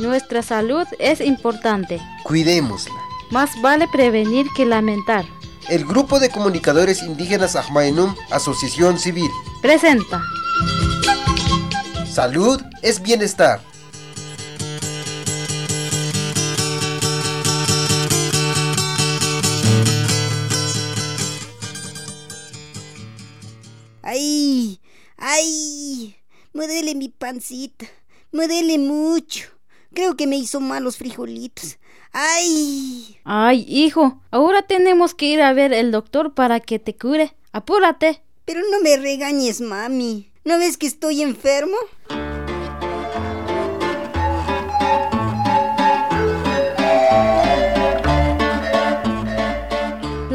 Nuestra salud es importante. Cuidémosla. Más vale prevenir que lamentar. El Grupo de Comunicadores Indígenas Ajmaenum, Asociación Civil. Presenta. Salud es bienestar. ¡Ay! ¡Ay! Me duele mi pancita. Me duele mucho. Creo que me hizo mal los frijolitos. ¡Ay! Ay, hijo, ahora tenemos que ir a ver el doctor para que te cure. Apúrate. Pero no me regañes, mami. ¿No ves que estoy enfermo?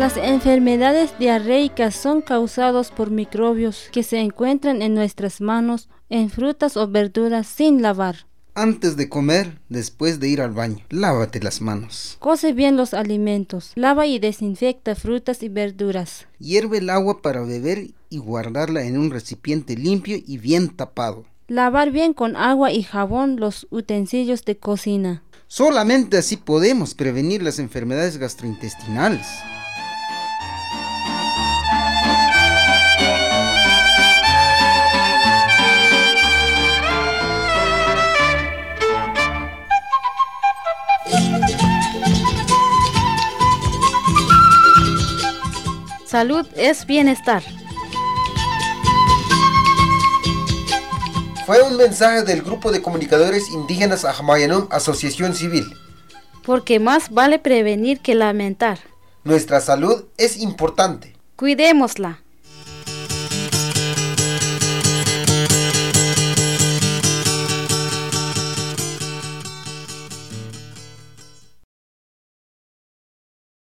Las enfermedades diarreicas son causadas por microbios que se encuentran en nuestras manos, en frutas o verduras sin lavar. Antes de comer, después de ir al baño, lávate las manos. Cose bien los alimentos, lava y desinfecta frutas y verduras. Hierve el agua para beber y guardarla en un recipiente limpio y bien tapado. Lavar bien con agua y jabón los utensilios de cocina. Solamente así podemos prevenir las enfermedades gastrointestinales. Salud es bienestar. Fue un mensaje del Grupo de Comunicadores Indígenas Ajmayanum, Asociación Civil. Porque más vale prevenir que lamentar. Nuestra salud es importante. Cuidémosla.